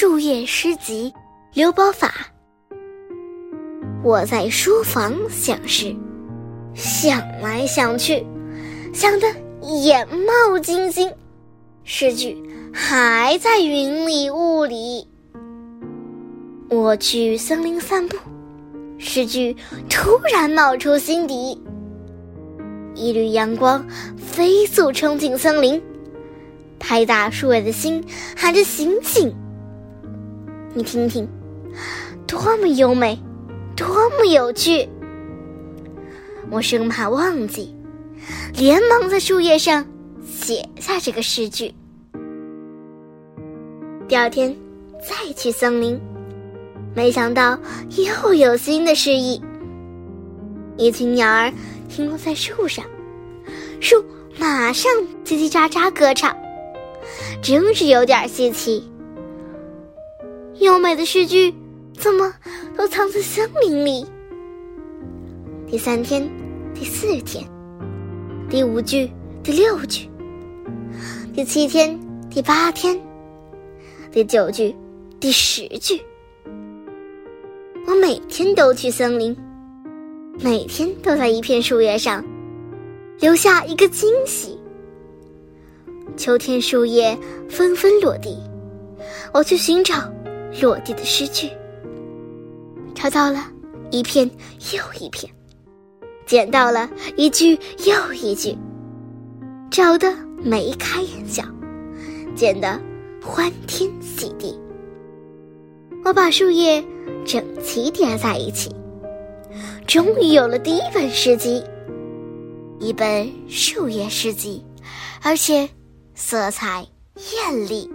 树叶诗集，刘宝法。我在书房想事，想来想去，想得眼冒金星，诗句还在云里雾里。我去森林散步，诗句突然冒出心底。一缕阳光飞速冲进森林，拍打树叶的心喊着醒醒。你听听，多么优美，多么有趣！我生怕忘记，连忙在树叶上写下这个诗句。第二天再去森林，没想到又有新的诗意。一群鸟儿停落在树上，树马上叽叽喳喳歌唱，真是有点稀奇。优美的诗句，怎么都藏在森林里？第三天，第四天，第五句，第六句，第七天，第八天，第九句，第十句。我每天都去森林，每天都在一片树叶上留下一个惊喜。秋天树叶纷纷落地，我去寻找。落地的诗句，找到了一片又一片，捡到了一句又一句，找得眉开眼笑，捡得欢天喜地。我把树叶整齐叠在一起，终于有了第一本诗集，一本树叶诗集，而且色彩艳丽。